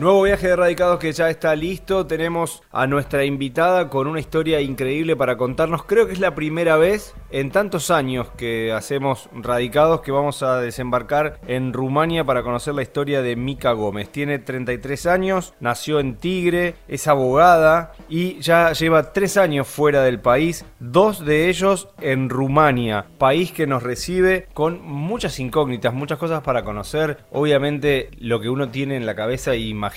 Nuevo viaje de radicados que ya está listo. Tenemos a nuestra invitada con una historia increíble para contarnos. Creo que es la primera vez en tantos años que hacemos radicados que vamos a desembarcar en Rumania para conocer la historia de Mica Gómez. Tiene 33 años, nació en Tigre, es abogada y ya lleva tres años fuera del país, dos de ellos en Rumania, país que nos recibe con muchas incógnitas, muchas cosas para conocer. Obviamente lo que uno tiene en la cabeza y imagina,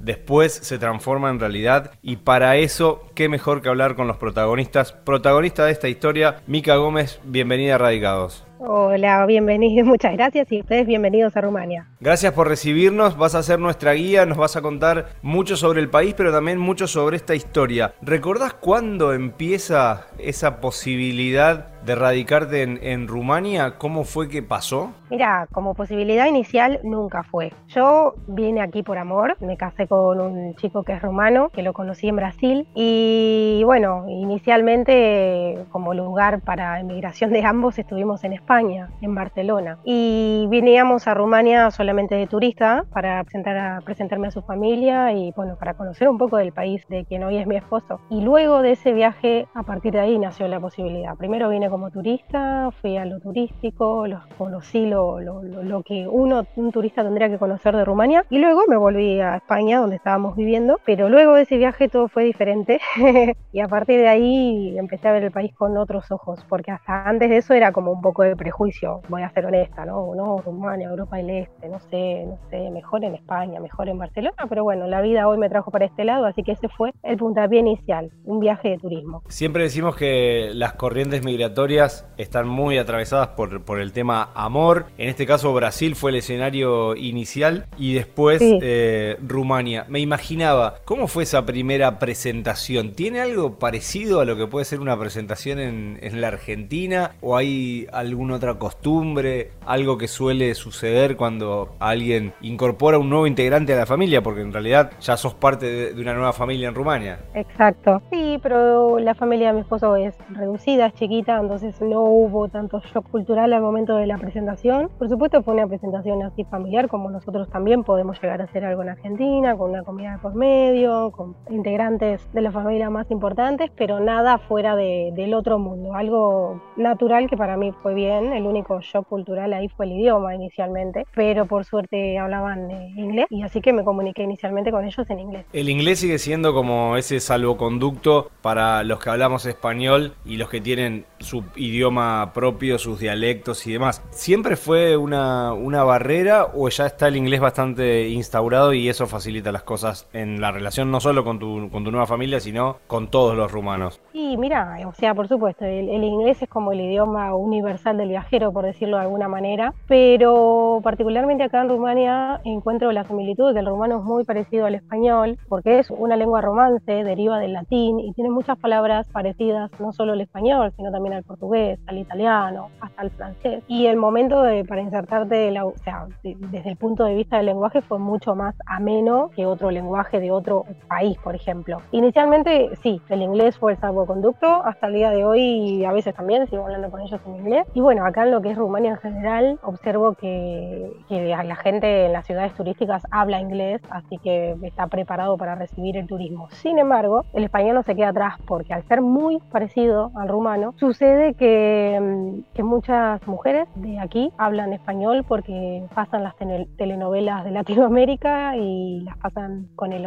después se transforma en realidad y para eso, qué mejor que hablar con los protagonistas. Protagonista de esta historia, Mica Gómez, bienvenida a Radicados. Hola, bienvenidos, muchas gracias y ustedes bienvenidos a Rumania. Gracias por recibirnos, vas a ser nuestra guía, nos vas a contar mucho sobre el país, pero también mucho sobre esta historia. ¿Recordás cuándo empieza esa posibilidad de radicarte en, Rumania? ¿Cómo fue que pasó? Mira, como posibilidad inicial nunca fue. Yo vine aquí por amor, me casé con un chico que es rumano, que lo conocí en Brasil y bueno, inicialmente como lugar para emigración de ambos estuvimos en España, en Barcelona. Y veníamos a Rumania solamente de turista para presentar a, presentarme a su familia y bueno, para conocer un poco del país de quien hoy es mi esposo. Y luego de ese viaje, a partir de ahí nació la posibilidad. Primero vine como turista, fui a lo turístico, lo, conocí lo, lo, lo, que uno, un turista tendría que conocer de Rumania y luego me volví a España donde estábamos viviendo, pero luego de ese viaje todo fue diferente y a partir de ahí empecé a ver el país con otros ojos, porque hasta antes de eso era como un poco de prejuicio, voy a ser honesta, ¿no? No, Rumania, Europa del Este, no sé, no sé, mejor en España, mejor en Barcelona, pero bueno, la vida hoy me trajo para este lado, así que ese fue el puntapié inicial, un viaje de turismo. Siempre decimos que las corrientes migratorias están muy atravesadas por, por el tema amor. En este caso Brasil fue el escenario inicial y después eh, Rumania. Me imaginaba, ¿cómo fue esa primera presentación? ¿Tiene algo parecido a lo que puede ser una presentación en, en la Argentina? ¿O hay alguna otra costumbre? ¿Algo que suele suceder cuando alguien incorpora un nuevo integrante a la familia? Porque en realidad ya sos parte de, de una nueva familia en Rumania. Exacto. Sí, pero la familia de mi esposo es reducida, es chiquita, entonces no hubo tanto shock cultural al momento de la presentación. Por supuesto fue una presentación así familiar como nosotros también podemos llegar a hacer algo en Argentina, con una comida de por medio, con integrantes de la familia más importantes, pero nada fuera de, del otro mundo, algo natural que para mí fue bien, el único shock cultural ahí fue el idioma inicialmente, pero por suerte hablaban eh, inglés y así que me comuniqué inicialmente con ellos en inglés. El inglés sigue siendo como ese salvoconducto para los que hablamos español y los que tienen su idioma propio, sus dialectos y demás. ¿Siempre fue una, una barrera o ya está el inglés bastante instaurado y eso facilita las cosas en la relación no solo con tu, con tu nueva familia, sino con todos los rumanos? Sí, mira, o sea, por supuesto, el, el inglés es como el idioma universal del viajero, por decirlo de alguna manera, pero particularmente acá en Rumania encuentro la similitud que el rumano es muy parecido al español, porque es una lengua romance, deriva del latín y tiene muchas palabras parecidas no solo al español, sino también al portugués, al italiano, hasta al francés. Y el momento de, para insertarte, la, o sea, desde el punto de vista del lenguaje fue mucho más ameno que otro lenguaje de otro país, por ejemplo. Inicialmente, sí, el inglés fue el salvoconducto, hasta el día de hoy a veces también sigo hablando con ellos en inglés. Y bueno, acá en lo que es Rumania en general, observo que, que la gente en las ciudades turísticas habla inglés, así que está preparado para recibir el turismo. Sin embargo, el español no se queda atrás porque al ser muy parecido al rumano, sucede que, mm, que muchas mujeres de aquí hablan español porque pasan las telenovelas de Latinoamérica y las pasan con el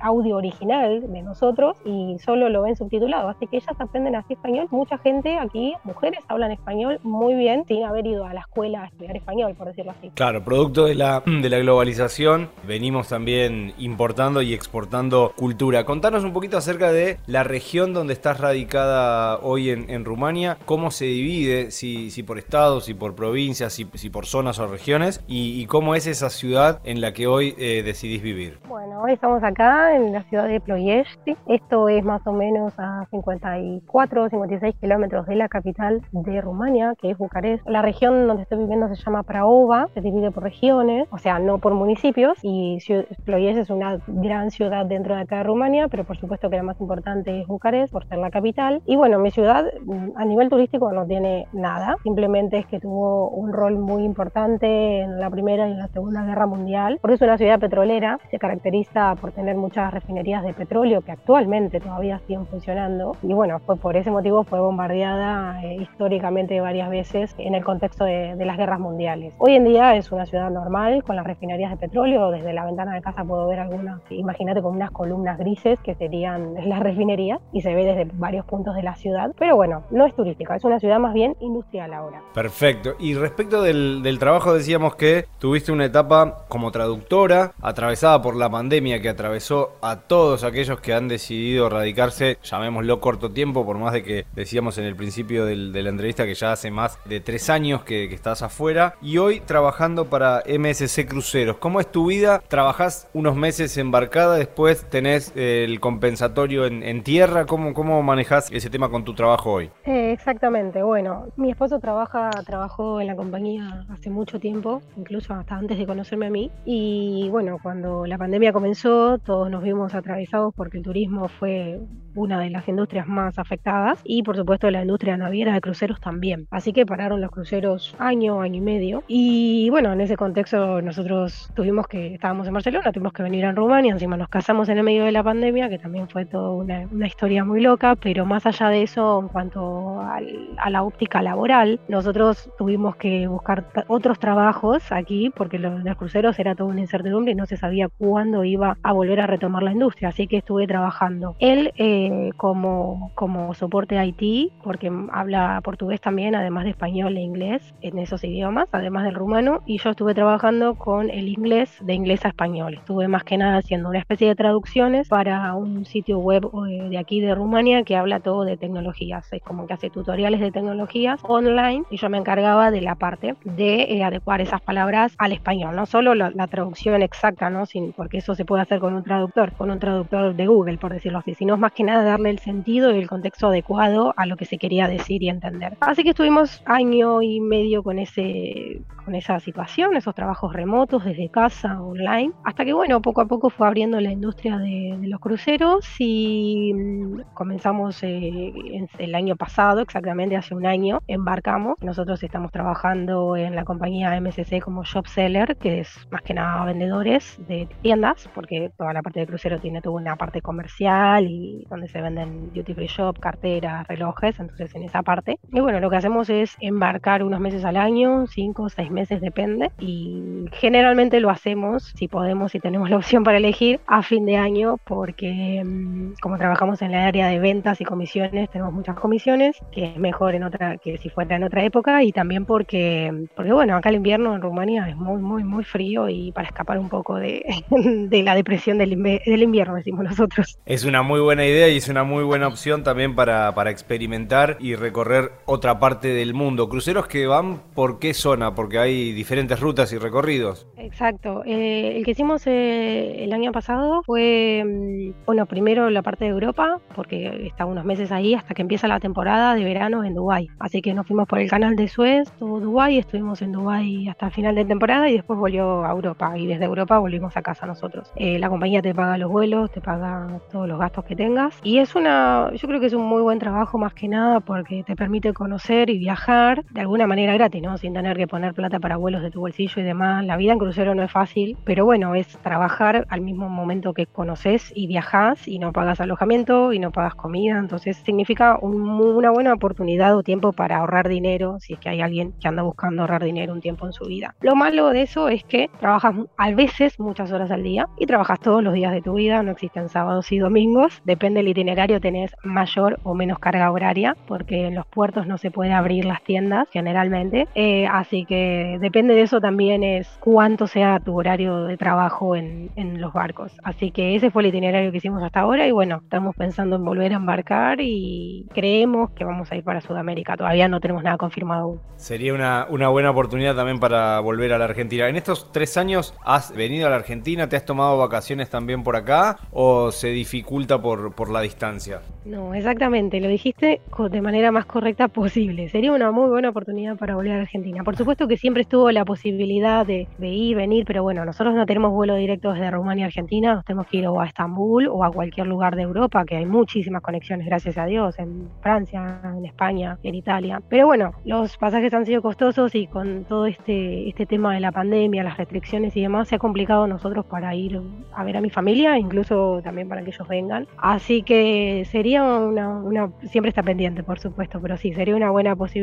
audio original de nosotros y solo lo ven subtitulado. Así que ellas aprenden así español. Mucha gente aquí, mujeres, hablan español muy bien sin haber ido a la escuela a estudiar español, por decirlo así. Claro, producto de la, de la globalización, venimos también importando y exportando cultura. Contanos un poquito acerca de la región donde estás radicada hoy en, en Rumania, cómo se divide, si, si por estados, si por provincias, si, si por zonas o regiones, y, y, cómo es esa ciudad en la que hoy eh, decidís vivir. Bueno, hoy estamos acá en la ciudad de Ploiești. Esto es más o menos a 54 o 56 kilómetros de la capital de Rumania, Que es Bucarest. La región donde estoy viviendo se llama Praova, se divide por regiones, o sea, no por municipios, y Ploies es una gran ciudad dentro de acá de Rumania, pero por supuesto que la más importante es Bucarest, por ser la capital. Y bueno, mi ciudad mm, a nivel turístico no tiene nada, simplemente es que tuvo un rol muy importante en la Primera y en la Segunda Guerra Mundial, porque es una ciudad petrolera, se caracteriza por tener muchas refinerías de petróleo que actualmente todavía siguen funcionando. Y bueno, fue por ese motivo fue bombardeada eh, históricamente varias veces en el contexto de, las guerras mundiales. Hoy en día es una ciudad normal con las refinerías de petróleo, desde la ventana de casa puedo ver algunas, imagínate con unas columnas grises que serían las refinerías y se ve desde varios puntos de la ciudad, pero bueno, no es turística, es una ciudad más bien industrial ahora. Perfecto. Y respecto del, trabajo decíamos que tuviste una etapa como traductora atravesada por la pandemia que atravesó a todos aquellos que han decidido radicarse, llamémoslo corto tiempo, por más de que decíamos en el principio de la entrevista que ya hace más de tres años que, estás afuera, y hoy trabajando para MSC Cruceros. ¿Cómo es tu vida? ¿Trabajás unos meses embarcada, después tenés eh, el compensatorio en, en tierra? ¿Cómo, ¿Cómo manejás ese tema con tu trabajo hoy? Eh, exactamente, bueno, mi esposo trabaja, trabajó en la compañía hace mucho tiempo, incluso hasta antes de conocerme a mí, y bueno, cuando la pandemia comenzó, todos nos vimos atravesados porque el turismo fue una de las industrias más afectadas y por supuesto la industria naviera de cruceros también. Así que pararon los cruceros año, año y medio. Y bueno, en ese contexto nosotros tuvimos que, estábamos en Barcelona, tuvimos que venir a Rumania, encima nos casamos en el medio de la pandemia, que también fue toda una, una historia muy loca, pero más allá de eso, en cuanto al, a la óptica laboral, nosotros tuvimos que buscar otros trabajos aquí porque los, los cruceros era toda una incertidumbre y no se sabía cuándo iba a volver a retomar la industria, así que estuve trabajando. Él eh, como, como soporte IT, porque habla portugués también, además de español e inglés, en esos idiomas, además del rumano, y yo estuve trabajando con el inglés de inglés a español. Estuve más que nada haciendo una especie de traducciones para un sitio web eh, de aquí de Rumania que habla todo de tecnologías, es como que hace tutoriales de tecnologías online y yo me encargaba de la parte de eh, adecuar esas palabras al español, no solo la, la traducción exacta, ¿no? Sin, porque eso se puede hacer con un traductor, con un traductor de Google, por decirlo así, sino más que nada darle el sentido y el contexto adecuado a lo que se quería decir y entender. Así que estuvimos año y medio con ese con esa situación, esos trabajos remotos desde casa, online, hasta que bueno, poco a poco fue abriendo la industria de, de los cruceros y mmm, comenzamos eh, el año pasado, exactamente hace un año, embarcamos. Nosotros estamos trabajando en la compañía MSC como shop seller, que es más que nada vendedores de tiendas, porque toda la parte de crucero tiene toda una parte comercial y donde se venden duty free shop, carteras, relojes, entonces en esa parte. Y bueno, lo que hacemos es embarcar unos meses al año, cinco o seis meses depende, y generalmente lo hacemos, si podemos, si tenemos la opción para elegir, a fin de año, porque mm, como trabajamos en la área de ventas y comisiones, tenemos muchas comisiones, que es mejor en otra que si fuera en otra época, y también porque, porque bueno, acá el invierno en Rumanía es muy, muy, muy frío y para escapar un poco de, de la depresión del, del invierno, decimos nosotros. Es una muy buena idea y es una muy buena opción también para, para experimentar y recorrer otra parte del mundo. Cruceros que van por qué zona, porque hay diferentes rutas y recorridos. Exacto. Eh, el que hicimos eh, el año pasado fue, mm, bueno, primero la parte de Europa, porque está unos meses ahí hasta que empieza la temporada de verano en Dubái. Así que nos fuimos por el canal de Suez, todo Dubái, estuvimos en Dubái hasta el final de temporada y después volvió a Europa y desde Europa volvimos a casa nosotros. Eh, la compañía te paga los vuelos, te paga todos los gastos que tengas y es una, yo creo que es un muy buen trabajo más que nada porque te permite conocer y viajar de alguna manera gratis. Sin tener que poner plata para vuelos de tu bolsillo y demás. La vida en crucero no es fácil, pero bueno, es trabajar al mismo momento que conoces y viajas y no pagas alojamiento y no pagas comida, entonces significa un, una buena oportunidad o tiempo para ahorrar dinero si es que hay alguien que anda buscando ahorrar dinero un tiempo en su vida. Lo malo de eso es que trabajas a veces muchas horas al día y trabajas todos los días de tu vida, no existen sábados y domingos, depende del itinerario tenés mayor o menos carga horaria porque en los puertos no se puede abrir las tiendas generalmente, eh, así que depende de eso también es cuánto sea tu horario de trabajo en, en los barcos. Así que ese fue el itinerario que hicimos hasta ahora y bueno, estamos pensando en volver a embarcar y creemos que vamos a ir para Sudamérica. Todavía no tenemos nada confirmado aún. Sería una, una buena oportunidad también para volver a la Argentina. ¿En estos tres años has venido a la Argentina? ¿Te has tomado vacaciones también por acá? ¿O se dificulta por, por la distancia. No, exactamente, lo dijiste de manera más correcta posible. Sería una muy buena oportunidad para volver a Argentina. Por supuesto que siempre estuvo la posibilidad de, ir, venir, pero bueno, nosotros no tenemos vuelo directo desde Rumania a Argentina, nos tenemos que ir o a Estambul o a cualquier lugar de Europa, que hay muchísimas conexiones, gracias a Dios, en Francia, en España, en Italia. Pero bueno, los pasajes han sido costosos y con todo este, este tema de la pandemia, las restricciones y demás, se ha complicado nosotros para ir a ver a mi familia, incluso también para que ellos vengan. Así que sería una, siempre está pendiente, por supuesto, pero sí, sería una buena posibilidad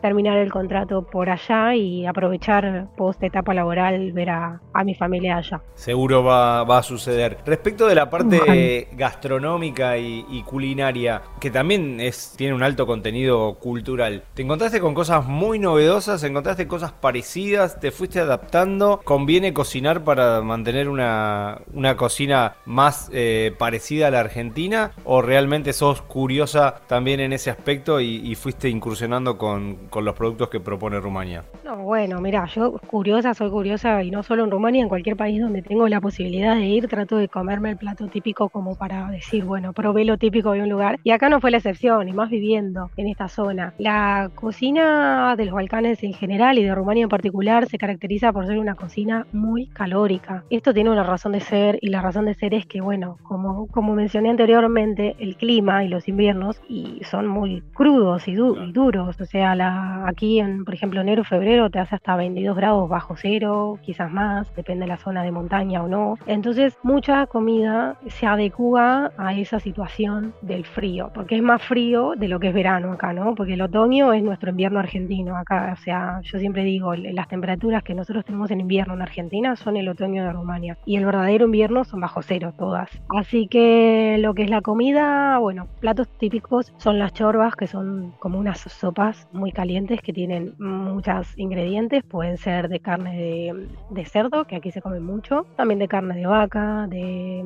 terminar el contrato por allá y aprovechar post etapa laboral, ver a, mi familia allá. Seguro va, a suceder. Respecto de la parte gastronómica y, culinaria, que también es, tiene un alto contenido cultural, ¿te encontraste con cosas muy novedosas? ¿Encontraste cosas parecidas? ¿Te fuiste adaptando? ¿Conviene cocinar para mantener una, una cocina más eh, parecida a la argentina? ¿O realmente sos curiosa también en ese aspecto y, fuiste incursionando con, los productos que propone Rumania? No, bueno, mira, yo curiosa, soy curiosa y no solo en Rumania, en cualquier país donde tengo la posibilidad de ir, trato de comerme el plato típico como para decir, bueno, probé lo típico de un lugar. Y acá no fue la excepción, y más viviendo en esta zona. La cocina de los Balcanes en general y de Rumania en particular se caracteriza por ser una cocina muy calórica. Esto tiene una razón de ser y la razón de ser es que, bueno, como, como mencioné anteriormente, el clima y los inviernos y son muy crudos y, duros. O sea, la, aquí, en, por ejemplo, enero febrero te hace hasta 22 grados bajo cero, quizás más, depende de la zona de montaña o no. Entonces, mucha comida se adecua a esa situación del frío, porque es más frío de lo que es verano acá, ¿no? Porque el otoño es nuestro invierno argentino acá. O sea, yo siempre digo, las temperaturas que nosotros tenemos en invierno en Argentina son el otoño de Rumania. Y el verdadero invierno son bajo cero todas. Así que lo que es la comida, bueno, platos típicos son las chorbas, que son como unas sopas muy calientes que tienen muchos ingredientes. Pueden ser de carne de, cerdo, que aquí se come mucho, también de carne de vaca, de,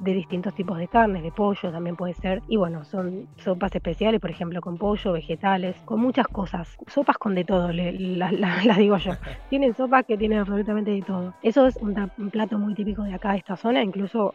distintos tipos de carnes, de pollo también puede ser. Y bueno, son sopas especiales, por ejemplo, con pollo, vegetales, con muchas cosas. Sopas con de todo, las digo yo. Tienen sopas que tienen absolutamente de todo. Eso es un, plato muy típico de acá, de esta zona. Incluso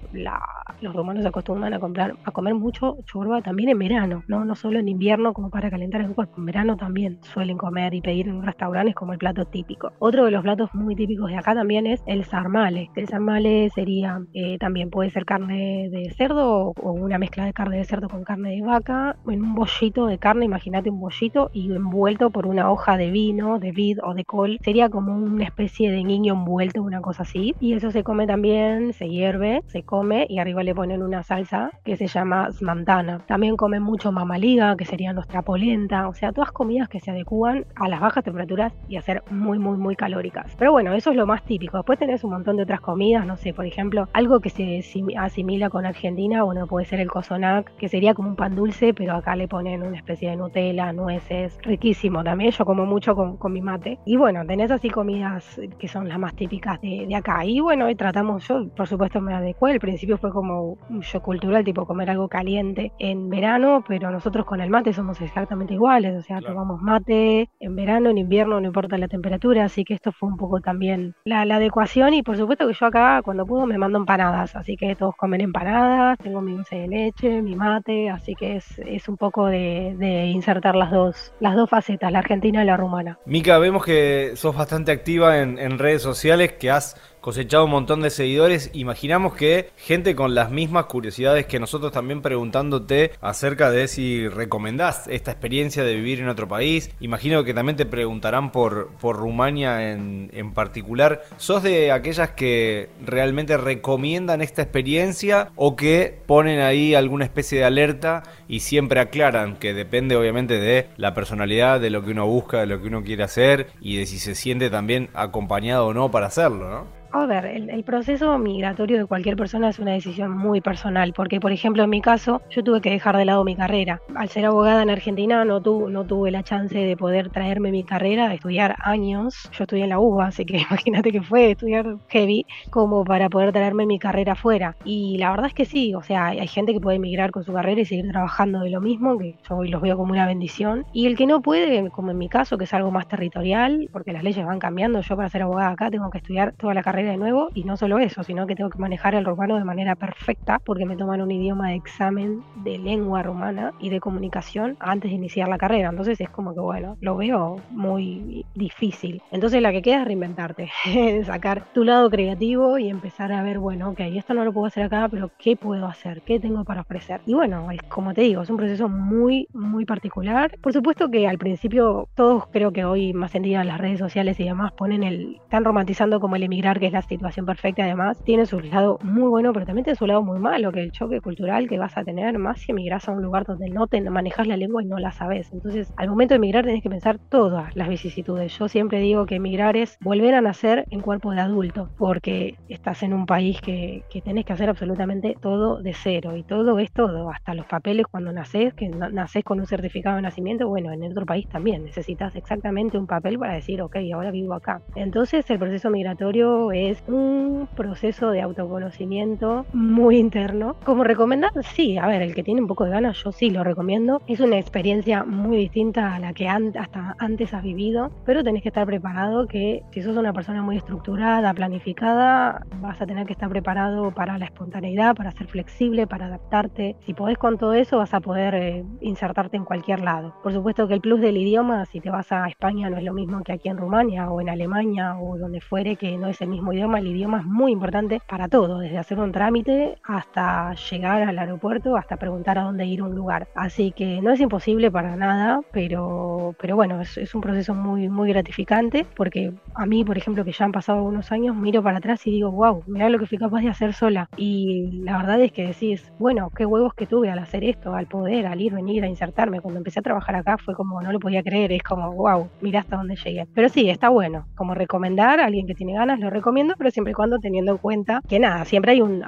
los romanos acostumbran a, comprar, a comer mucho chorba también en verano, ¿no? no solo en invierno como para calentar el cuerpo, en verano también suelen comer y pedir en restaurantes como el plato típico. Otro de los platos muy típicos de acá también es el sarmale. El sarmale sería, eh, también puede ser carne de cerdo o una mezcla de carne de cerdo con carne de vaca, en un bollito de carne, imagínate un bollito y envuelto por una hoja de vino, de vid o de col. Sería como una especie de niño envuelto, una cosa así. Y eso se come también, se hierve, se come y arriba le ponen una salsa que se llama smantana. También comen mucho mamaliga, que sería nuestra polenta, o sea, todas comidas que se adecúan a las bajas temperaturas y a ser muy, muy, muy calóricas. Pero bueno, eso es lo más típico. Después tenés un montón de otras comidas, no sé, por ejemplo, algo que se asimila con Argentina, bueno, puede ser el cozonac, que sería como un pan dulce, pero acá le ponen una especie de Nutella, nueces, riquísimo también. Yo como mucho con, mi mate. Y bueno, tenés así comidas que son las más típicas de, de acá. Y bueno, tratamos, yo por supuesto me adecué. Al principio fue como un show cultural, tipo comer algo caliente en verano, pero nosotros con el mate somos exactamente iguales, o sea, tomamos mate en verano, en invierno, no importa la temperatura, así que esto fue un poco también la, adecuación y por supuesto que yo acá cuando puedo me mando empanadas, así que todos comen empanadas, tengo mi dulce de leche, mi mate, así que es, es un poco de, insertar las dos, las dos facetas, la argentina y la rumana. Mica, vemos que sos bastante activa en, en redes sociales, que has cosechado un montón de seguidores. Imaginamos que gente con las mismas curiosidades que nosotros también preguntándote acerca de si recomendás esta experiencia de vivir en otro país. Imagino que también te preguntarán por, por Rumania en, en particular. ¿Sos de aquellas que realmente recomiendan esta experiencia o que ponen ahí alguna especie de alerta y siempre aclaran que depende obviamente de la personalidad, de lo que uno busca, de lo que uno quiere hacer y de si se siente también acompañado o no para hacerlo, ¿no? A ver, el, proceso migratorio de cualquier persona es una decisión muy personal, porque por ejemplo en mi caso yo tuve que dejar de lado mi carrera. Al ser abogada en Argentina no, no tuve la chance de poder traerme mi carrera, de estudiar años. Yo estudié en la UBA, así que imagínate que fue estudiar heavy como para poder traerme mi carrera afuera. Y la verdad es que sí, o sea, hay gente que puede emigrar con su carrera y seguir trabajando de lo mismo, que yo hoy los veo como una bendición. Y el que no puede, como en mi caso, que es algo más territorial, porque las leyes van cambiando, yo para ser abogada acá tengo que estudiar toda la carrera de nuevo y no solo eso, sino que tengo que manejar el rumano de manera perfecta porque me toman un idioma de examen de lengua rumana y de comunicación antes de iniciar la carrera. Entonces es como que, bueno, lo veo muy difícil. Entonces la que queda es reinventarte, sacar tu lado creativo y empezar a ver, bueno, ok, esto no lo puedo hacer acá, pero ¿qué puedo hacer? ¿Qué tengo para ofrecer? Y bueno, es, como te digo, es un proceso muy, muy particular. Por supuesto que al principio todos creo que hoy más en día las redes sociales y demás ponen el, están romantizando como el emigrar, que es la situación perfecta, además tiene su lado muy bueno, pero también tiene su lado muy malo, que el choque cultural que vas a tener, más si emigras a un lugar donde no te manejas la lengua y no la sabes. Entonces, al momento de emigrar tenés que pensar todas las vicisitudes. Yo siempre digo que emigrar es volver a nacer en cuerpo de adulto, porque estás en un país que, que tenés que hacer absolutamente todo de cero, y todo es todo, hasta los papeles cuando naces, que naces con un certificado de nacimiento, bueno, en otro país también necesitas exactamente un papel para decir, ok, ahora vivo acá. Entonces, el proceso migratorio es un proceso de autoconocimiento muy interno. Como recomendar, sí, a ver, el que tiene un poco de ganas, yo sí lo recomiendo. Es una experiencia muy distinta a la que hasta antes has vivido, pero tenés que estar preparado que si sos una persona muy estructurada, planificada, vas a tener que estar preparado para la espontaneidad, para ser flexible, para adaptarte. Si podés con todo eso, vas a poder eh, insertarte en cualquier lado. Por supuesto que el plus del idioma, si te vas a España, no es lo mismo que aquí en Rumania o en Alemania o donde fuere, que no es el mismo idioma. El idioma es muy importante para todo, desde hacer un trámite hasta llegar al aeropuerto, hasta preguntar a dónde ir a un lugar. Así que no es imposible para nada, pero, pero bueno, es, un proceso muy, muy gratificante porque a mí, por ejemplo, que ya han pasado algunos años, miro para atrás y digo, wow, mira lo que fui capaz de hacer sola. Y la verdad es que decís, bueno, qué huevos que tuve al hacer esto, al poder, al ir, venir, a insertarme. Cuando empecé a trabajar acá fue como, no lo podía creer, es como, wow, mira hasta dónde llegué. Pero sí, está bueno, como recomendar a alguien que tiene ganas, lo recomiendo, pero siempre y cuando teniendo en cuenta que nada, siempre hay un,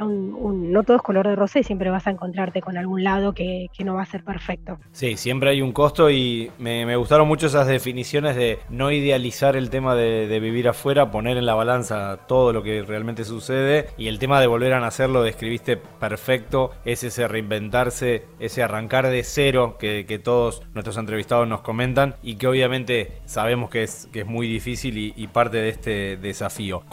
no todo es color de rosa y siempre vas a encontrarte con algún lado que, que no va a ser perfecto. Sí, siempre hay un costo y me, me gustaron mucho esas definiciones de no idealizar el tema de, vivir afuera, poner en la balanza todo lo que realmente sucede y el tema de volver a nacer lo describiste perfecto, es ese reinventarse, ese arrancar de cero que, que todos nuestros entrevistados nos comentan y que obviamente sabemos que es, que es muy difícil y, y parte de este desafío.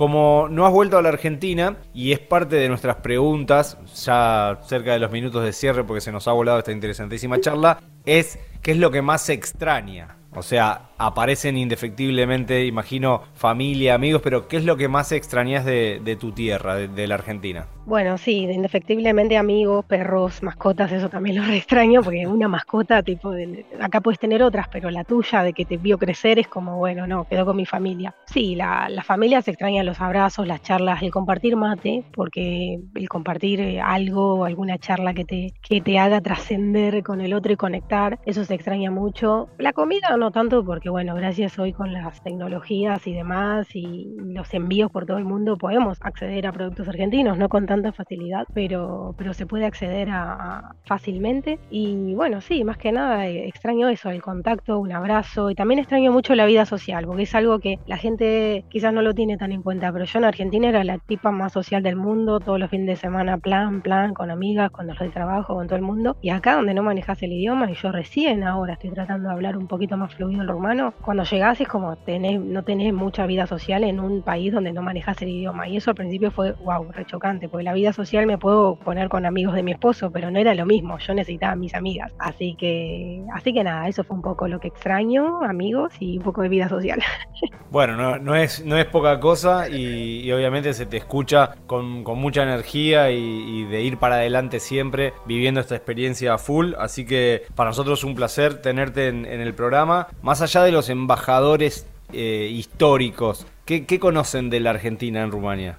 No has vuelto a la Argentina y es parte de nuestras preguntas, ya cerca de los minutos de cierre porque se nos ha volado esta interesantísima charla, es qué es lo que más se extraña. O sea, aparecen indefectiblemente, imagino, familia, amigos, pero ¿qué es lo que más extrañas de, de tu tierra, de, la Argentina? Bueno, sí, indefectiblemente amigos, perros, mascotas, eso también lo extraño, porque una mascota, tipo, de, acá puedes tener otras, pero la tuya, de que te vio crecer, es como, bueno, no, quedó con mi familia. Sí, la, la familia se extraña los abrazos, las charlas, el compartir mate, porque el compartir eh, algo, alguna charla que te, que te haga trascender con el otro y conectar, eso se extraña mucho. La comida no tanto, porque bueno, gracias hoy con las tecnologías y demás y los envíos por todo el mundo podemos acceder a productos argentinos, no con tanta facilidad, pero, pero se puede acceder a, fácilmente. Y bueno, sí, más que nada eh, extraño eso, el contacto, un abrazo y también extraño mucho la vida social, porque es algo que la gente quizás no lo tiene tan en cuenta, pero yo en Argentina era la tipa más social del mundo, todos los fines de semana plan, plan, con amigas, con los del trabajo, con todo el mundo. Y acá donde no manejas el idioma, y yo recién ahora estoy tratando de hablar un poquito más fluido el rumano, cuando llegás es como tenés, no tenés mucha vida social en un país donde no manejas el idioma. Y eso al principio fue, wow, rechocante, porque la vida social me puedo poner con amigos de mi esposo, pero no era lo mismo, yo necesitaba mis amigas. Así que, así que nada, eso fue un poco lo que extraño, amigos y un poco de vida social. Bueno, no, es, no es poca cosa y, obviamente se te escucha con, mucha energía y, de ir para adelante siempre viviendo esta experiencia full. Así que para nosotros un placer tenerte en, en el programa. Más allá de los embajadores eh, históricos, ¿qué, ¿qué conocen de la Argentina en Rumania?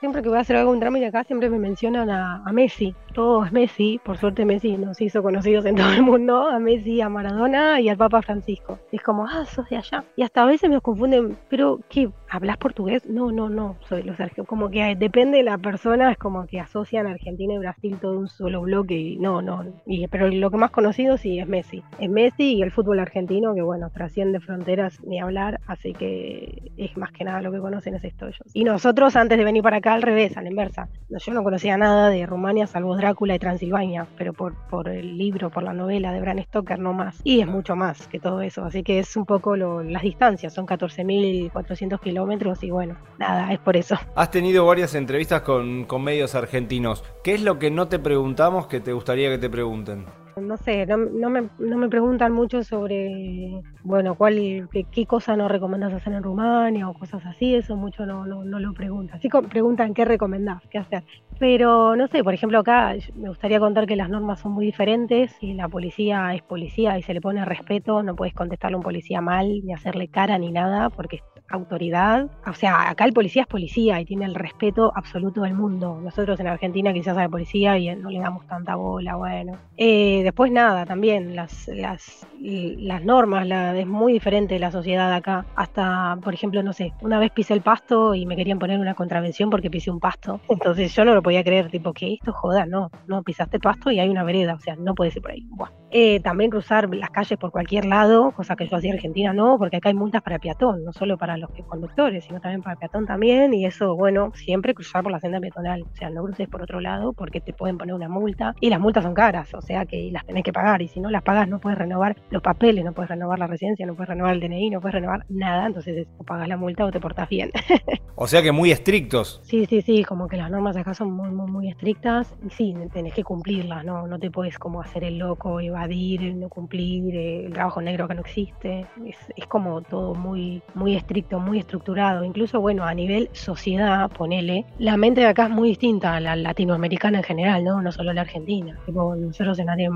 Siempre que voy a hacer algún trámite acá, siempre me mencionan a, a, Messi. Todo es Messi. Por suerte, Messi nos hizo conocidos en todo el mundo. A Messi, a Maradona y al Papa Francisco. es como, ah, sos de allá. Y hasta a veces me confunden, pero ¿qué? ¿Hablas portugués? No, no, no. Soy los argentinos. Como que depende de la persona, es como que asocian Argentina y Brasil todo un solo bloque. Y no, no. Y, pero lo que más conocido sí es Messi. Es Messi y el fútbol argentino, que bueno, trasciende fronteras ni hablar. Así que es más que nada lo que conocen es esto ellos. Y nosotros, antes de venir para acá al revés, a la inversa. Yo no conocía nada de Rumania salvo Drácula y Transilvania, pero por, por el libro, por la novela de Bram Stoker no más. Y es mucho más que todo eso, así que es un poco las distancias, son 14.400 kilómetros y bueno, nada, es por eso. Has tenido varias entrevistas con, con medios argentinos. ¿Qué es lo que no te preguntamos que te gustaría que te pregunten? No sé, no, me, no, me, preguntan mucho sobre, bueno, cuál, qué, cosa no recomendás hacer en Rumania o cosas así, eso mucho no, no, no lo preguntan. Sí preguntan qué recomendás, qué hacer. Pero no sé, por ejemplo, acá me gustaría contar que las normas son muy diferentes y la policía es policía y se le pone respeto, no puedes contestarle a un policía mal, ni hacerle cara ni nada, porque autoridad. O sea, acá el policía es policía y tiene el respeto absoluto del mundo. Nosotros en Argentina quizás a la policía y no le damos tanta bola, bueno. Eh, después nada, también las, las, las normas, la, es muy diferente la sociedad acá. Hasta, por ejemplo, no sé, una vez pisé el pasto y me querían poner una contravención porque pisé un pasto. Entonces yo no lo podía creer, tipo, que esto joda, no, no pisaste pasto y hay una vereda, o sea, no puedes ir por ahí. Eh, también cruzar las calles por cualquier lado, cosa que yo hacía en Argentina no, porque acá hay multas para peatón, no solo para los conductores, sino también para peatón también, y eso, bueno, siempre cruzar por la senda peatonal, o sea, no cruces por otro lado porque te pueden poner una multa, y las multas son caras, o sea que las tenés que pagar, y si no las pagas no puedes renovar los papeles, no puedes renovar la residencia, no puedes renovar el DNI, no puedes renovar nada, entonces o pagas la multa o te portas bien. o sea que muy estrictos. Sí, sí, sí, como que las normas acá son muy, muy, muy estrictas, y sí, tenés que cumplirlas, no, no te puedes como hacer el loco, evadir, no cumplir, eh, el trabajo negro que no existe, es, es como todo muy, muy estricto, muy estructurado, incluso bueno, a nivel sociedad, ponele, la mente de acá es muy distinta a la latinoamericana en general, ¿no? No solo la argentina. Tipo, nosotros en Latinoamérica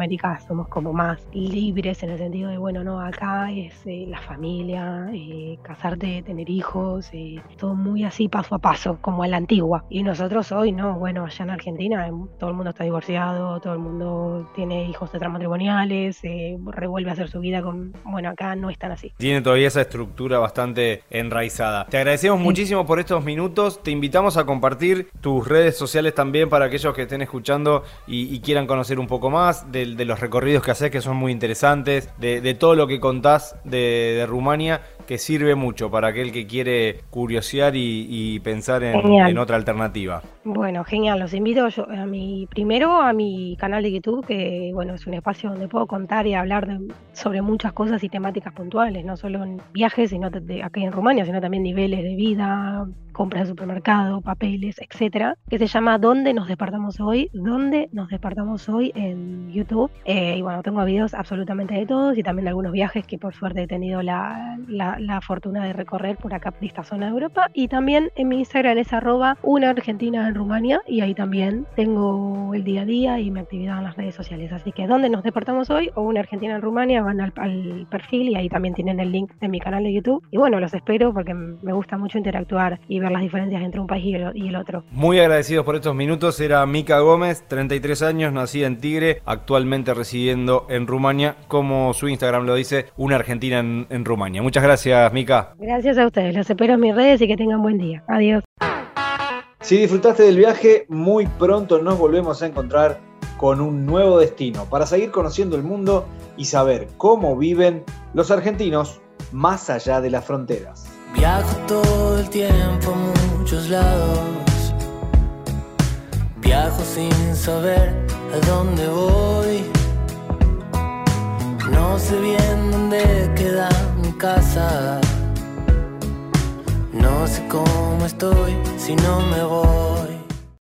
somos como más libres en el sentido de, bueno, no, acá es eh, la familia, eh, casarte, tener hijos, eh, todo muy así paso a paso, como a la antigua. Y nosotros hoy, ¿no? Bueno, allá en Argentina todo el mundo está divorciado, todo el mundo tiene hijos extramatrimoniales, revuelve a hacer su vida con, bueno, acá no es tan así. Tiene todavía esa estructura bastante enraizada. Te agradecemos muchísimo por estos minutos, te invitamos a compartir tus redes sociales también para aquellos que estén escuchando y, quieran conocer un poco más de, los recorridos que haces que son muy interesantes, de, todo lo que contás de, Rumania que sirve mucho para aquel que quiere curiosear y, pensar en, otra alternativa. Bueno, genial, los invito a mi primero a mi canal de YouTube, que bueno, es un espacio donde puedo contar y hablar sobre muchas cosas y temáticas puntuales, no solo en viajes, sino de, aquí en Rumania, sino también niveles de vida, compras de supermercado, papeles, etcétera, que se llama ¿Dónde nos despertamos hoy? ¿Dónde nos despertamos hoy? en YouTube. Eh, y bueno, tengo videos absolutamente de todos y también de algunos viajes que por suerte he tenido la, la, fortuna de recorrer por acá, por esta zona de Europa. Y también en mi Instagram es arroba una argentina en Rumania y ahí también tengo el día a día y mi actividad en las redes sociales. Así que ¿dónde nos despertamos hoy? O una argentina en Rumania, van al, al perfil y ahí también tienen el link de mi canal de YouTube. Y bueno, los espero porque me gusta mucho interactuar y ver las diferencias entre un país y el, otro. Muy agradecidos por estos minutos. Era Mica Gómez, 33 años, nacida en Tigre, actualmente residiendo en Rumania, como su Instagram lo dice, una argentina en, en Rumania. Muchas gracias, Mica. Gracias a ustedes. Los espero en mis redes y que tengan buen día. Adiós. Si disfrutaste del viaje, muy pronto nos volvemos a encontrar con un nuevo destino para seguir conociendo el mundo y saber cómo viven los argentinos más allá de las fronteras. Viajo todo el tiempo a muchos lados. Viajo sin saber a dónde voy. No sé bien dónde queda mi casa. No sé cómo estoy si no me voy.